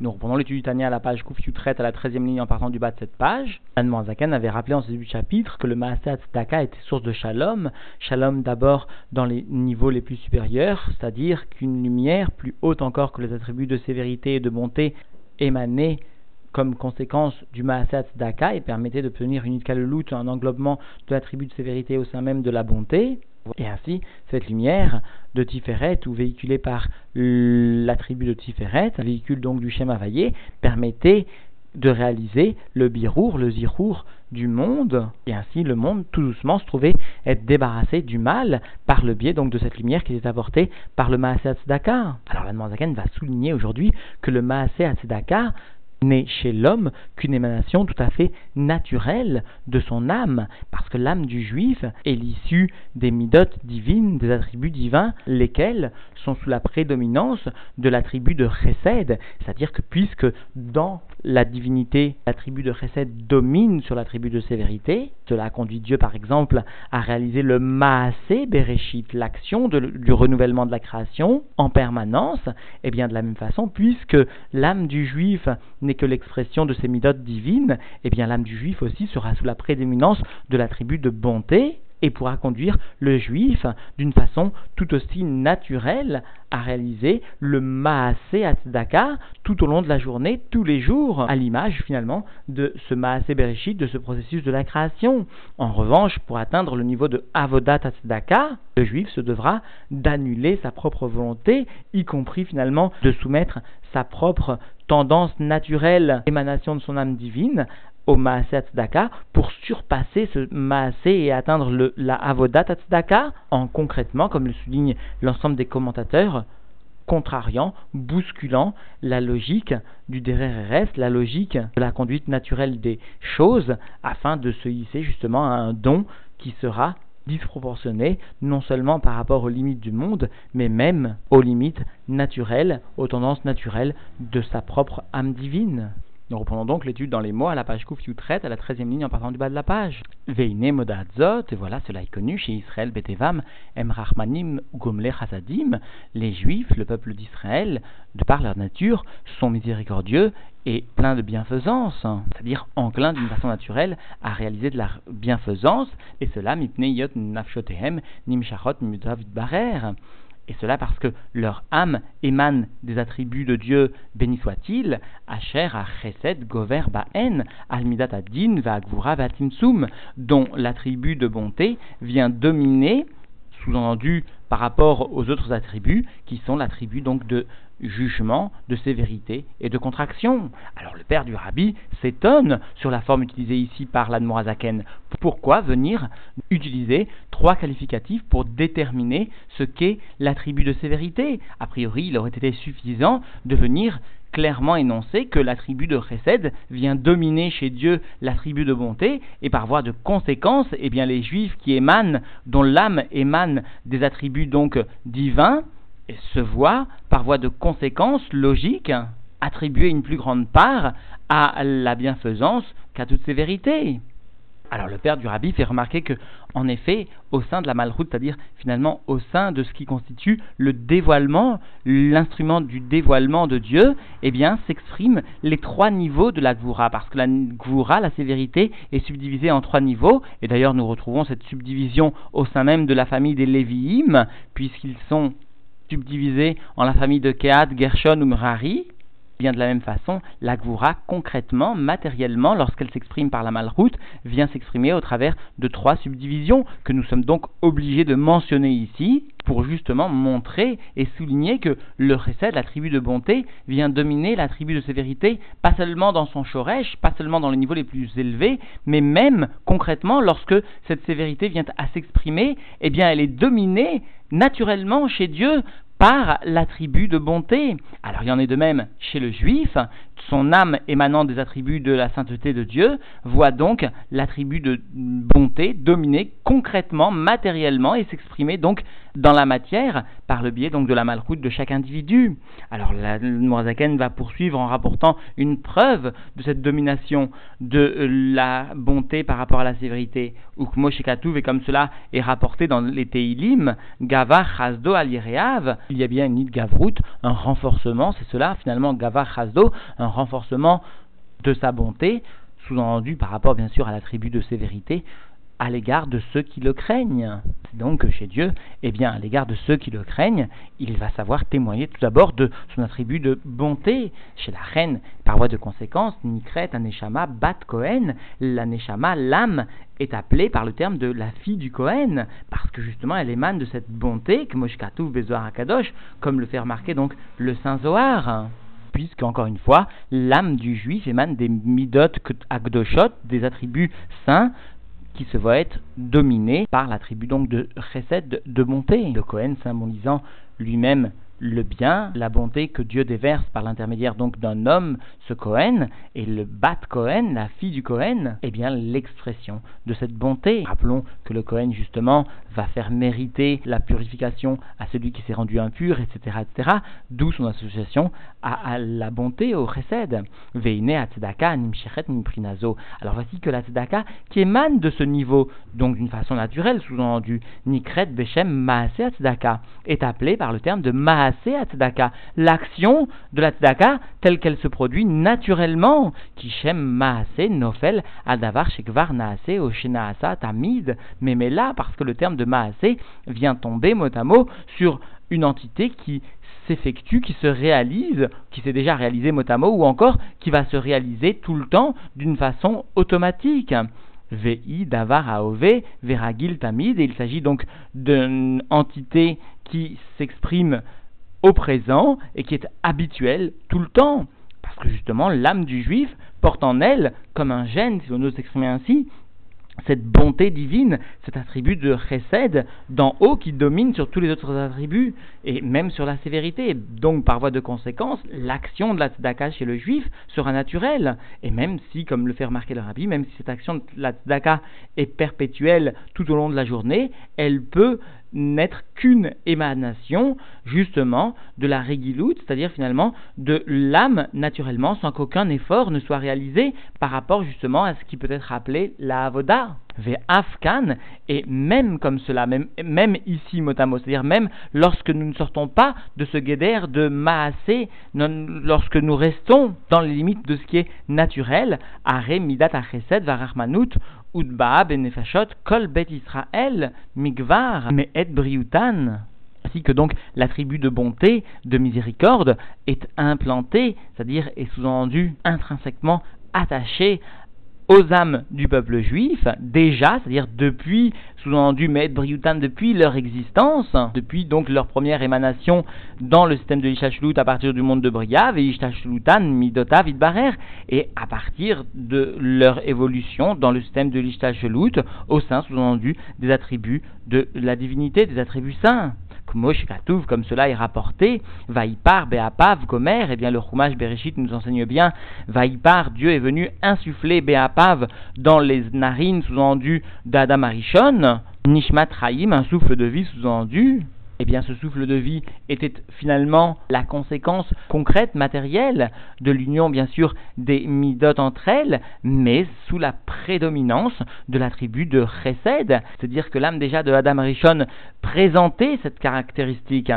Nous reprenons l'étude du Tania à la page Kouf traite à la 13e ligne en partant du bas de cette page. Anne Zaken avait rappelé en ce début de chapitre que le Maaseh Tzedaka était source de shalom. Shalom d'abord dans les niveaux les plus supérieurs, c'est-à-dire qu'une lumière plus haute encore que les attributs de sévérité et de bonté émanait comme conséquence du Maaseh Tzedaka et permettait d'obtenir une loot, un englobement de l'attribut de sévérité au sein même de la bonté. Et ainsi, cette lumière de Tiferet, ou véhiculée par l'attribut de Tiferet, véhicule donc du Shem Havayé, permettait de réaliser le birour, le zirour du monde, et ainsi le monde tout doucement se trouvait être débarrassé du mal par le biais donc de cette lumière qui était apportée par le Maaseh Tzedaka. Alors la va souligner aujourd'hui que le Maaseh Tzedaka n'est chez l'homme qu'une émanation tout à fait naturelle de son âme, parce que l'âme du juif est l'issue des midotes divines, des attributs divins, lesquels sont sous la prédominance de l'attribut de chesed, c'est-à-dire que puisque dans la divinité, l'attribut de chesed domine sur l'attribut de sévérité, cela conduit Dieu par exemple à réaliser le maasé bereshit, l'action du renouvellement de la création en permanence, et bien de la même façon, puisque l'âme du juif n'est que l'expression de ces midotes divines, eh bien l'âme du juif aussi sera sous la prédominance de l'attribut de bonté et pourra conduire le juif d'une façon tout aussi naturelle à réaliser le Maasé Atzdaka tout au long de la journée, tous les jours, à l'image finalement de ce Maasé Bereshit, de ce processus de la création. En revanche, pour atteindre le niveau de Avodat Atzdaka, le juif se devra d'annuler sa propre volonté, y compris finalement de soumettre sa propre tendance naturelle, émanation de son âme divine, au Maaseh Tzedaka pour surpasser ce Maaseh et atteindre la Avodat Tzedaka en concrètement, comme le souligne l'ensemble des commentateurs, contrariant, bousculant la logique du Dereres, la logique de la conduite naturelle des choses, afin de se hisser justement à un don qui sera disproportionné non seulement par rapport aux limites du monde, mais même aux limites naturelles, aux tendances naturelles de sa propre âme divine. Nous reprenons donc l'étude dans les mots à la page Kouf traite à la 13 ligne en partant du bas de la page. Veine Modazot, et voilà, cela est connu chez Israël, Betevam, Emrachmanim, Gomle Chasadim, les Juifs, le peuple d'Israël, de par leur nature, sont miséricordieux et pleins de bienfaisance, c'est-à-dire enclins d'une façon naturelle à réaliser de la bienfaisance, et cela, Mipneyot Nafshotehem, Nimshachot Mutavid Barer et cela parce que leur âme émane des attributs de Dieu, béni soit-il, Asher Chesed Gover Ba'en, Almidat Adin Va'agvura Vatimsum, dont l'attribut de bonté vient dominer, sous-entendu par rapport aux autres attributs, qui sont l'attribut donc de jugement, de sévérité et de contraction. Alors le père du rabbi s'étonne sur la forme utilisée ici par l'Admorazaken. Pourquoi venir utiliser trois qualificatifs pour déterminer ce qu'est l'attribut de sévérité? A priori, il aurait été suffisant de venir clairement énoncer que l'attribut de chesed vient dominer chez Dieu l'attribut de bonté, et par voie de conséquence, eh bien les juifs qui émanent, dont l'âme émane des attributs donc divins, se voit, par voie de conséquence logique, attribuer une plus grande part à la bienfaisance qu'à toutes ces vérités. Alors le père du rabbi fait remarquer que, en effet, au sein de la malroute, c'est-à-dire finalement au sein de ce qui constitue le dévoilement, l'instrument du dévoilement de Dieu, eh bien, s'expriment les trois niveaux de la gvoura, parce que la gvoura, la sévérité, est subdivisée en trois niveaux, et d'ailleurs nous retrouvons cette subdivision au sein même de la famille des Lévi'im, puisqu'ils sont subdivisé en la famille de Kehat, Gershon ou Merari, bien de la même façon, la concrètement, matériellement, lorsqu'elle s'exprime par la malroute, vient s'exprimer au travers de trois subdivisions que nous sommes donc obligés de mentionner ici pour justement montrer et souligner que le chesed, la tribu de bonté, vient dominer la tribu de sévérité, pas seulement dans son shoresh, pas seulement dans les niveaux les plus élevés, mais même concrètement lorsque cette sévérité vient à s'exprimer, eh bien elle est dominée naturellement chez Dieu par l'attribut de bonté. Alors il y en est de même chez le juif, son âme émanant des attributs de la sainteté de Dieu, voit donc l'attribut de bonté dominer concrètement, matériellement et s'exprimer donc dans la matière par le biais donc de la malchoute de chaque individu. Alors la Mourazaken va poursuivre en rapportant une preuve de cette domination de la bonté par rapport à la sévérité. Ukmo et comme cela est rapporté dans les Teilim, Gava Chazdo al il y a bien une nid Gavrut, un renforcement, c'est cela finalement Gava Chazdo, un renforcement de sa bonté, sous-entendu par rapport bien sûr à l'attribut de sévérité, à l'égard de ceux qui le craignent. Donc chez Dieu, eh bien à l'égard de ceux qui le craignent, il va savoir témoigner tout d'abord de son attribut de bonté. Chez la reine, par voie de conséquence, Nikret, Aneshama, Bat Kohen, l'Aneshama, l'âme, est appelée par le terme de la fille du Kohen, parce que justement elle émane de cette bonté que Moshkatouf Bezoar Akadosh, comme le fait remarquer donc le Saint Zohar puisque, encore une fois, l'âme du juif émane des midot akdoshot, des attributs saints, qui se voit être dominé par l'attribut donc de chesed, de bonté. Le Cohen symbolisant lui-même le bien, la bonté que Dieu déverse par l'intermédiaire donc d'un homme, ce Cohen, et le Bat Cohen, la fille du Cohen, eh bien l'expression de cette bonté. Rappelons que le Cohen justement va faire mériter la purification à celui qui s'est rendu impur, etc., etc., d'où son association à, la bonté, au chesed. Veine tzedaka nimshechet nimprinazo. Alors voici que la tzedaka qui émane de ce niveau, donc d'une façon naturelle, sous-entendu, nikret bechem maase tzedaka, est appelée par le terme de maase l'action de la tzedaka telle qu'elle se produit naturellement, kishem maase nofel adavar shekvar naase oshenaasa tamid, mais, parce que le terme de maase vient tomber mot à mot sur une entité qui s'effectue, qui se réalise, qui s'est déjà réalisé mot à mot, ou encore qui va se réaliser tout le temps d'une façon automatique. VI davar aove veragil tamid, et il s'agit donc d'une entité qui s'exprime au présent et qui est habituel tout le temps. Parce que justement, l'âme du juif porte en elle, comme un gène, si on ose s'exprimer ainsi, cette bonté divine, cet attribut de chesed d'en haut qui domine sur tous les autres attributs et même sur la sévérité. Donc, par voie de conséquence, l'action de la tzedaka chez le juif sera naturelle. Et même si, comme le fait remarquer le rabbi, même si cette action de la tzedaka est perpétuelle tout au long de la journée, elle peut n'être qu'une émanation justement de la régiloute, c'est-à-dire finalement de l'âme naturellement sans qu'aucun effort ne soit réalisé par rapport justement à ce qui peut être appelé la avoda. Afkan, et même comme cela, même, ici motamo, c'est-à-dire même lorsque nous ne sortons pas de ce guédère de Maasé, lorsque nous restons dans les limites de ce qui est naturel, Are Midat Achesed Varachmanut, Udba Benefashot, Kol Bet Israël, Migvar, Me'et Briutan. Ainsi que donc l'attribut de bonté, de miséricorde est implanté, c'est-à-dire est sous-entendu intrinsèquement attaché aux âmes du peuple juif, déjà, c'est-à-dire depuis, sous-entendu Me'et Briutan, depuis leur existence, depuis donc leur première émanation dans le système de l'Ishashlut à partir du monde de Briav, et Ishashlutan Midota Vidbarer, et à partir de leur évolution dans le système de l'Ishashlut au sein, sous-entendu, des attributs de la divinité, des attributs saints comme cela est rapporté, Vaipar, Beapav, Gomer, et eh bien le Chumash Bereshit nous enseigne bien, Vaipar, Dieu est venu insuffler Beapav dans les narines sous-endues d'Adam Arishon, Nishmat Chaim, un souffle de vie sous-endu, eh bien ce souffle de vie était finalement la conséquence concrète, matérielle de l'union bien sûr des midot entre elles, mais sous la prédominance de l'attribut de chesed, c'est-à-dire que l'âme déjà de Adam Rishon présentait cette caractéristique.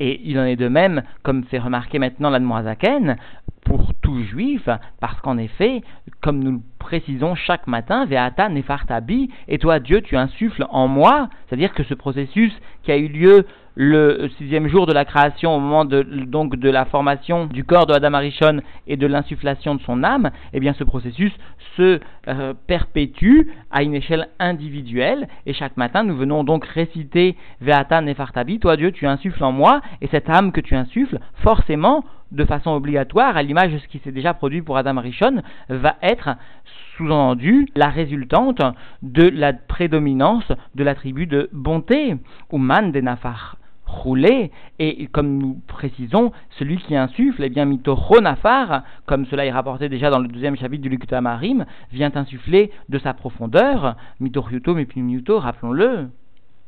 Et il en est de même, comme fait remarquer maintenant l'Admoazaken, pour tout juif, parce qu'en effet, comme nous le précisons chaque matin, Veata Nefartabi, et toi Dieu tu insuffles en moi, c'est-à-dire que ce processus qui a eu lieu le sixième jour de la création, au moment de, donc de la formation du corps de Adam Arishon et de l'insufflation de son âme, eh bien ce processus se euh, perpétue à une échelle individuelle. Et chaque matin nous venons donc réciter Veata Nefartabi, toi Dieu tu insuffles en moi et cette âme que tu insuffles, forcément de façon obligatoire, à l'image de ce qui s'est déjà produit pour Adam Arishon, va être sous-entendu la résultante de la prédominance de l'attribut de bonté, ou man de nafar roulé, et comme nous précisons, celui qui insuffle, eh bien, mitochonafar, comme cela est rapporté déjà dans le deuxième chapitre du Lukuta Marim, vient insuffler de sa profondeur, mitoryuto, mipimiuto, rappelons-le,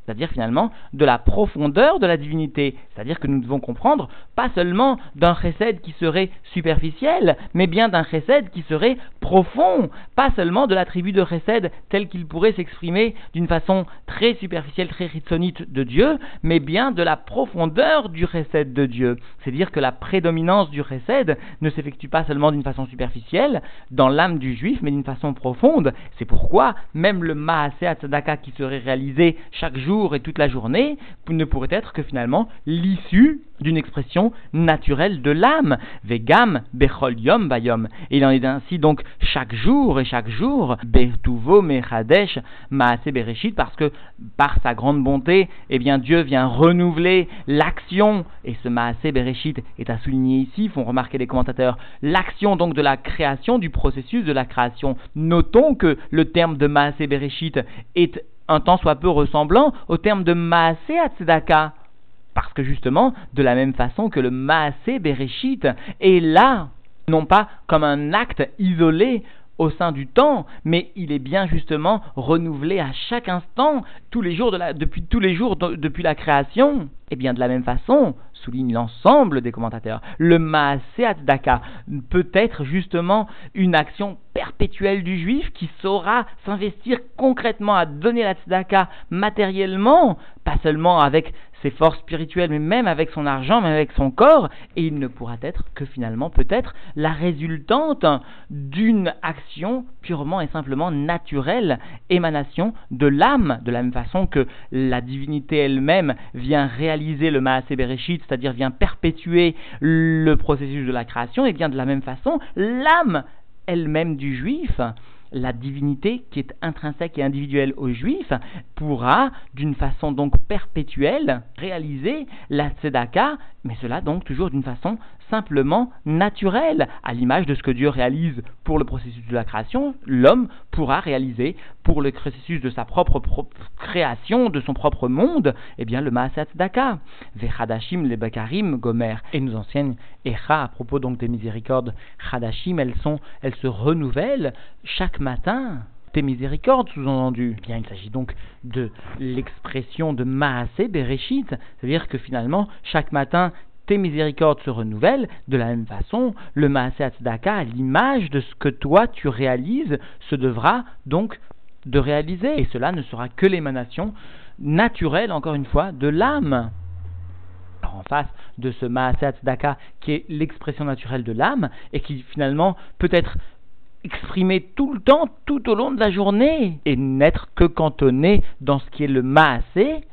c'est-à-dire finalement de la profondeur de la divinité. C'est-à-dire que nous devons comprendre pas seulement d'un chesed qui serait superficiel, mais bien d'un chesed qui serait profond, pas seulement de l'attribut de chesed tel qu'il pourrait s'exprimer d'une façon très superficielle, très ritsonite de Dieu, mais bien de la profondeur du chesed de Dieu. C'est-à-dire que la prédominance du chesed ne s'effectue pas seulement d'une façon superficielle dans l'âme du juif, mais d'une façon profonde. C'est pourquoi même le Maaseh Tzedaka qui serait réalisé chaque jour et toute la journée ne pourrait être que finalement l'issue d'une expression naturelle de l'âme. Vegam bechol yom bayom. Et il en est ainsi donc chaque jour et chaque jour. Betuvo mechadesh maase bereshit parce que par sa grande bonté, eh bien Dieu vient renouveler l'action. Et ce maase bereshit est à souligner ici, font remarquer les commentateurs, l'action donc de la création, du processus de la création. Notons que le terme de maase bereshit est un temps soit peu ressemblant au terme de Maasé Tzedaka. Parce que justement, de la même façon que le Maasé Bereshit est là, non pas comme un acte isolé au sein du temps, mais il est bien justement renouvelé à chaque instant, tous les jours depuis tous les jours depuis la création. Et bien de la même façon, souligne l'ensemble des commentateurs, le Maaseh Daka peut être justement une action perpétuelle du juif qui saura s'investir concrètement à donner la tzedaka matériellement, pas seulement avec ses forces spirituelles, mais même avec son argent, même avec son corps, et il ne pourra être que finalement peut-être la résultante d'une action purement et simplement naturelle, émanation de l'âme, de la même façon que la divinité elle-même vient réaliser le Maaseh Bereshit, c'est-à-dire vient perpétuer le processus de la création, et bien de la même façon, l'âme elle-même du juif, la divinité qui est intrinsèque et individuelle au juif, pourra, d'une façon donc perpétuelle, réaliser la tzedaka, mais cela donc toujours d'une façon simplement naturel, à l'image de ce que Dieu réalise pour le processus de la création, l'homme pourra réaliser pour le processus de sa propre création, de son propre monde, eh bien le Maasat Daka, Vechadashim le Bakarim Gomer, et nous enseigne Echa à propos donc des miséricordes Chadashim, elles sont, elles se renouvellent chaque matin tes miséricordes, sous-entendu. Eh bien, il s'agit donc de l'expression de Maasé Bereshit, c'est-à-dire que finalement, chaque matin, tes miséricordes se renouvellent, de la même façon, le Maaseh à l'image de ce que toi tu réalises, se devra donc de réaliser. Et cela ne sera que l'émanation naturelle, encore une fois, de l'âme. en face de ce Maaseh Tzedaka, qui est l'expression naturelle de l'âme, et qui finalement peut être exprimé tout le temps, tout au long de la journée, et n'être que cantonné dans ce qui est le Maaseh,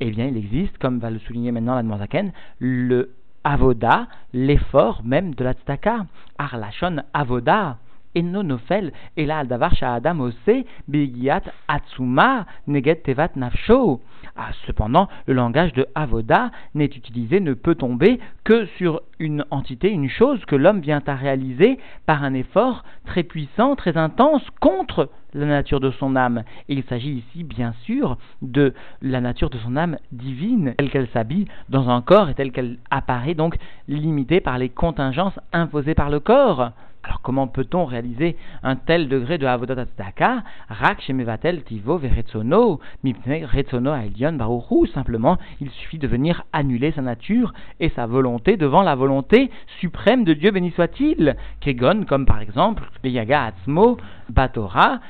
eh bien, il existe, comme va le souligner maintenant la Zaken, le avoda, l'effort même de la tzedaka. Arlachon avoda. Et nonofel, et là, davar adam ose, bigiat atsuma, neget tevat nafsho. Ah, cependant, le langage de avoda n'est utilisé, ne peut tomber que sur une entité, une chose que l'homme vient à réaliser par un effort très puissant, très intense contre la nature de son âme. Il s'agit ici, bien sûr, de la nature de son âme divine, telle qu'elle s'habille dans un corps et telle qu'elle apparaît donc limitée par les contingences imposées par le corps. Alors comment peut-on réaliser un tel degré de avodat tzedaka Rak shemevatel tivo veretzono mipne retzono aelion baruchu. Simplement, il suffit de venir annuler sa nature et sa volonté devant la volonté suprême de Dieu béni soit-il. Kegon, comme par exemple, yaga atzmo batora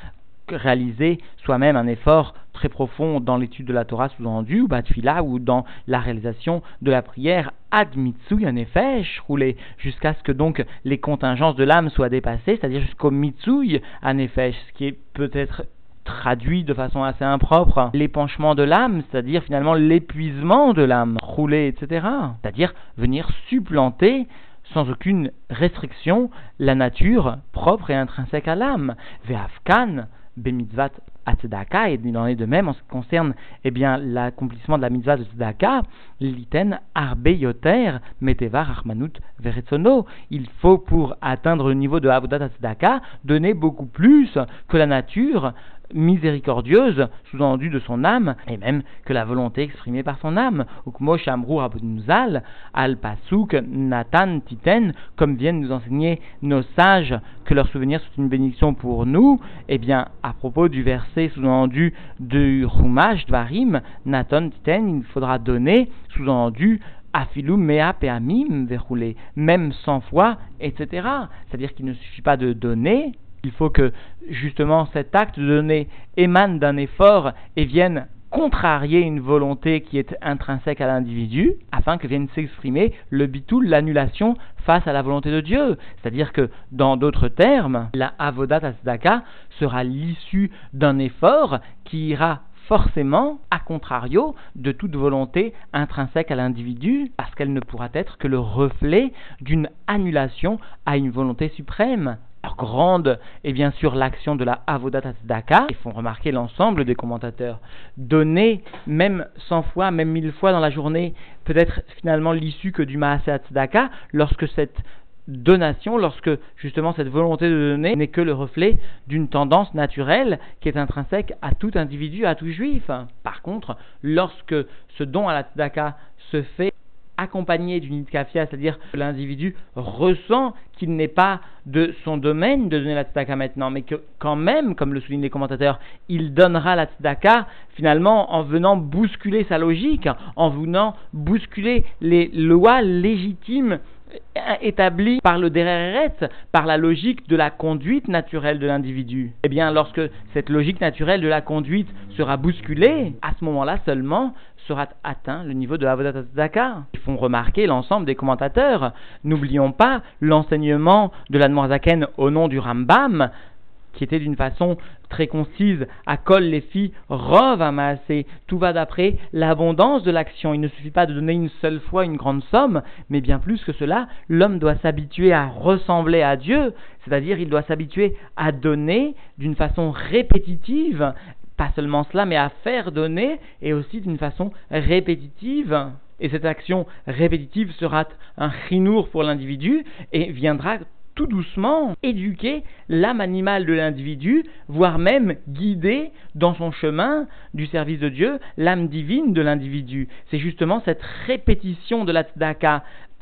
réaliser soi-même un effort très profond dans l'étude de la Torah sous-entendu, ou batfila, ou dans la réalisation de la prière ad mitsui anefesh, roulé jusqu'à ce que donc les contingences de l'âme soient dépassées, c'est-à-dire jusqu'au mitsui anefesh, ce qui est peut-être traduit de façon assez impropre l'épanchement de l'âme, c'est-à-dire finalement l'épuisement de l'âme, rouler, etc. C'est-à-dire venir supplanter sans aucune restriction la nature propre et intrinsèque à l'âme. Ve'afkan, bemitzvat atzedaka, et il en est de même en ce qui concerne eh bien, l'accomplissement de la mitzvah de tzedaka, liten arbe yoter metevar armanut veretzono. Il faut pour atteindre le niveau de avodat tzedaka donner beaucoup plus que la nature miséricordieuse, sous-entendu de son âme, et même que la volonté exprimée par son âme. Ukmo Shamrou Abunzal, Al Pasuk, Nathan, Titen, comme viennent nous enseigner nos sages que leur souvenir soit une bénédiction pour nous, eh bien, à propos du verset sous-entendu du Rumash Dvarim, Nathan, Titen, il faudra donner, sous-entendu, Afilum mea peamim verroulé, même 100 fois, etc. C'est-à-dire qu'il ne suffit pas de donner, il faut que justement cet acte de donner émane d'un effort et vienne contrarier une volonté qui est intrinsèque à l'individu, afin que vienne s'exprimer le bitoul, l'annulation face à la volonté de Dieu. C'est-à-dire que, dans d'autres termes, la avodat asdaka sera l'issue d'un effort qui ira forcément, à contrario, de toute volonté intrinsèque à l'individu, parce qu'elle ne pourra être que le reflet d'une annulation à une volonté suprême. Alors, grande est bien sûr l'action de la Avodat Tzedaka, ils font remarquer l'ensemble des commentateurs. Donner, même 100 fois, même 1000 fois dans la journée, peut être finalement l'issue que du Maaseh Tzedaka, lorsque cette donation lorsque justement cette volonté de donner n'est que le reflet d'une tendance naturelle qui est intrinsèque à tout individu, à tout juif. Par contre, lorsque ce don à la tzedaka se fait accompagné d'une itkafia, c'est-à-dire que l'individu ressent qu'il n'est pas de son domaine de donner la tzedaka maintenant, mais que quand même, comme le soulignent les commentateurs, il donnera la tzedaka finalement en venant bousculer sa logique, en venant bousculer les lois légitimes établi par le Dereret, par la logique de la conduite naturelle de l'individu. Eh bien, lorsque cette logique naturelle de la conduite sera bousculée, à ce moment-là seulement sera atteint le niveau de Avodat Tzedaka. Ils font remarquer l'ensemble des commentateurs. N'oublions pas l'enseignement de l'Admorazaken au nom du Rambam, qui était d'une façon très concise, à Kol les filles, Rov amassé. Tout va d'après l'abondance de l'action. Il ne suffit pas de donner une seule fois une grande somme, mais bien plus que cela, l'homme doit s'habituer à ressembler à Dieu, c'est-à-dire il doit s'habituer à donner d'une façon répétitive, pas seulement cela, mais à faire donner, et aussi d'une façon répétitive. Et cette action répétitive sera un chinour pour l'individu et viendra tout doucement éduquer l'âme animale de l'individu, voire même guider dans son chemin du service de Dieu l'âme divine de l'individu. C'est justement cette répétition de la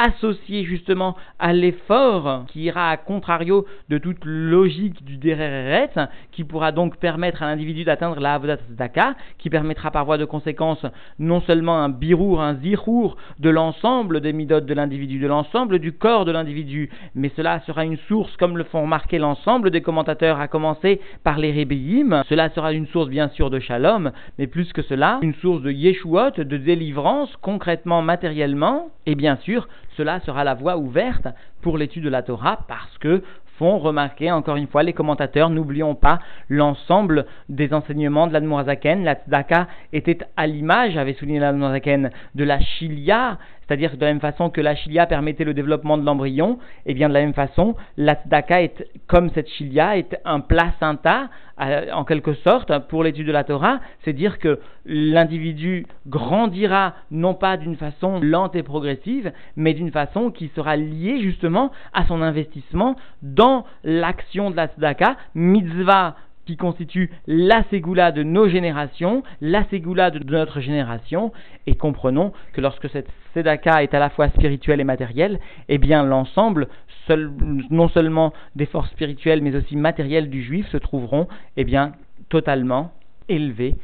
associé justement à l'effort qui ira à contrario de toute logique du dereret, qui pourra donc permettre à l'individu d'atteindre la Avodat Tzedaka, qui permettra par voie de conséquence non seulement un birour, un zirour de l'ensemble des midotes de l'individu, de l'ensemble du corps de l'individu, mais cela sera une source, comme le font remarquer l'ensemble des commentateurs, à commencer par les rébéim, cela sera une source bien sûr de shalom, mais plus que cela, une source de yeshuot, de délivrance, concrètement, matériellement, et bien sûr, cela sera la voie ouverte pour l'étude de la Torah parce que font remarquer encore une fois les commentateurs, n'oublions pas l'ensemble des enseignements de l'Admorazaken. La Tzedaka était à l'image, avait souligné l'Admorazaken, de la Chilia, c'est-à-dire de la même façon que la chilia permettait le développement de l'embryon, et eh bien de la même façon, la tzedaka est, comme cette chilia, est un placenta, euh, en quelque sorte, pour l'étude de la Torah, c'est dire que l'individu grandira non pas d'une façon lente et progressive, mais d'une façon qui sera liée justement à son investissement dans l'action de la tzedaka, mitzvah qui constitue la ségoula de nos générations, la ségoula de notre génération, et comprenons que lorsque cette sédaka est à la fois spirituelle et matérielle, eh bien l'ensemble, non seulement des forces spirituelles mais aussi matérielles du juif se trouveront eh bien totalement élevés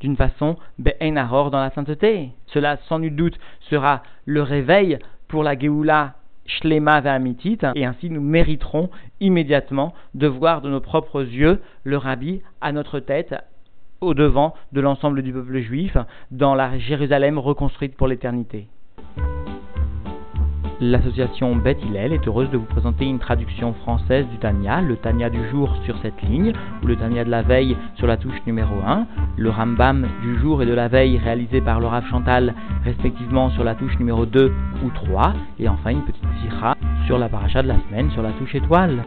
d'une façon be'enaror dans la sainteté. Cela sans nul doute sera le réveil pour la Géoula Et ainsi nous mériterons immédiatement de voir de nos propres yeux le rabbi à notre tête, au devant de l'ensemble du peuple juif, dans la Jérusalem reconstruite pour l'éternité. L'association Beth Hillel est heureuse de vous présenter une traduction française du Tania, le Tania du jour sur cette ligne, ou le Tania de la veille sur la touche numéro 1, le Rambam du jour et de la veille réalisé par Laura Chantal respectivement sur la touche numéro 2 ou 3, et enfin une petite sira sur la paracha de la semaine sur la touche étoile.